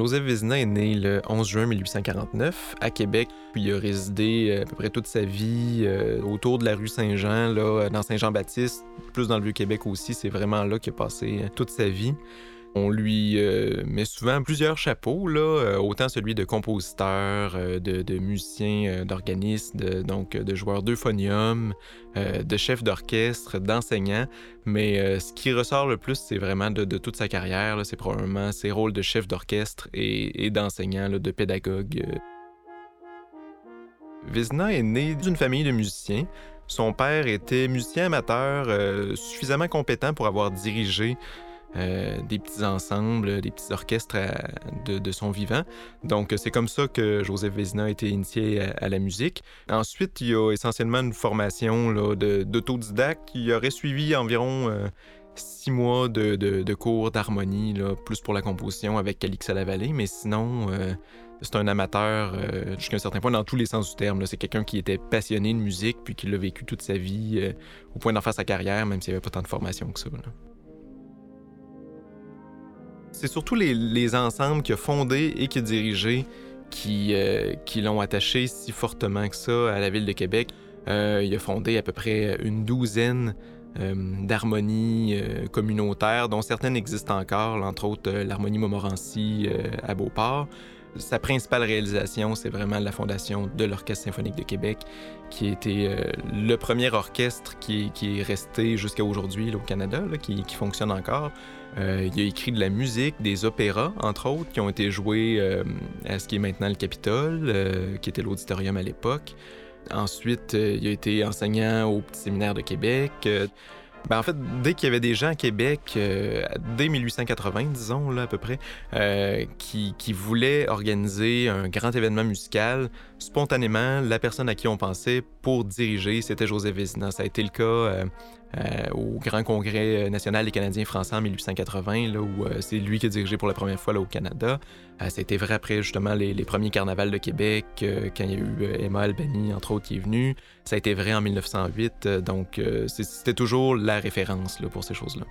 Joseph Vézina est né le 11 juin 1849 à Québec, puis il a résidé euh, à peu près toute sa vie euh, autour de la rue Saint-Jean, là, dans Saint-Jean-Baptiste, plus dans le Vieux-Québec aussi. C'est vraiment là qu'il a passé toute sa vie. On lui euh, met souvent plusieurs chapeaux, euh, autant celui de compositeur, euh, de, musicien d'organiste, donc de joueur d'euphonium, de chef d'orchestre, d'enseignant. Mais ce qui ressort le plus, c'est vraiment de, toute sa carrière, c'est probablement ses rôles de chef d'orchestre et, d'enseignant, de pédagogue. Vizna est né d'une famille de musiciens. Son père était musicien amateur suffisamment compétent pour avoir dirigé euh, des petits ensembles, des petits orchestres de, son vivant. Donc, c'est comme ça que Joseph Vézina a été initié à, la musique. Ensuite, il y a essentiellement une formation d'autodidacte. Il aurait suivi environ euh, six mois de, cours d'harmonie, plus pour la composition avec Calix à la vallée, mais sinon, euh, c'est un amateur jusqu'à un certain point dans tous les sens du terme. C'est quelqu'un qui était passionné de musique puis qui l'a vécu toute sa vie au point d'en faire sa carrière, même s'il n'y avait pas tant de formation que ça. C'est surtout les, ensembles qu'il a fondés et qu'il a dirigés qui, euh, qui l'ont attaché si fortement que ça à la ville de Québec. Euh, il a fondé à peu près une douzaine euh, d'harmonies communautaires, dont certaines existent encore, entre autres l'harmonie Montmorency à Beauport. Sa principale réalisation, c'est vraiment la fondation de l'Orchestre symphonique de Québec, qui a été le premier orchestre qui, est resté jusqu'à aujourd'hui au Canada, qui, fonctionne encore. Euh, il a écrit de la musique, des opéras, entre autres, qui ont été joués euh, à ce qui est maintenant le Capitole, euh, qui était l'auditorium à l'époque. Ensuite, il a été enseignant au Petit Séminaire de Québec. Ben, en fait, dès qu'il y avait des gens à Québec, dès 1880, disons, là, à peu près, qui, qui, voulaient organiser un grand événement musical, spontanément, la personne à qui on pensait pour diriger, c'était Joseph Vézina. Ça a été le cas euh, au Grand Congrès national des Canadiens français en 1880, là, où euh, c'est lui qui a dirigé pour la première fois là, au Canada. Euh, été vrai après justement les, premiers carnavals de Québec, quand il y a eu Emma Albany, entre autres, qui est venu. Ça a été vrai en 1908, donc c'était toujours la référence là, pour ces choses-là.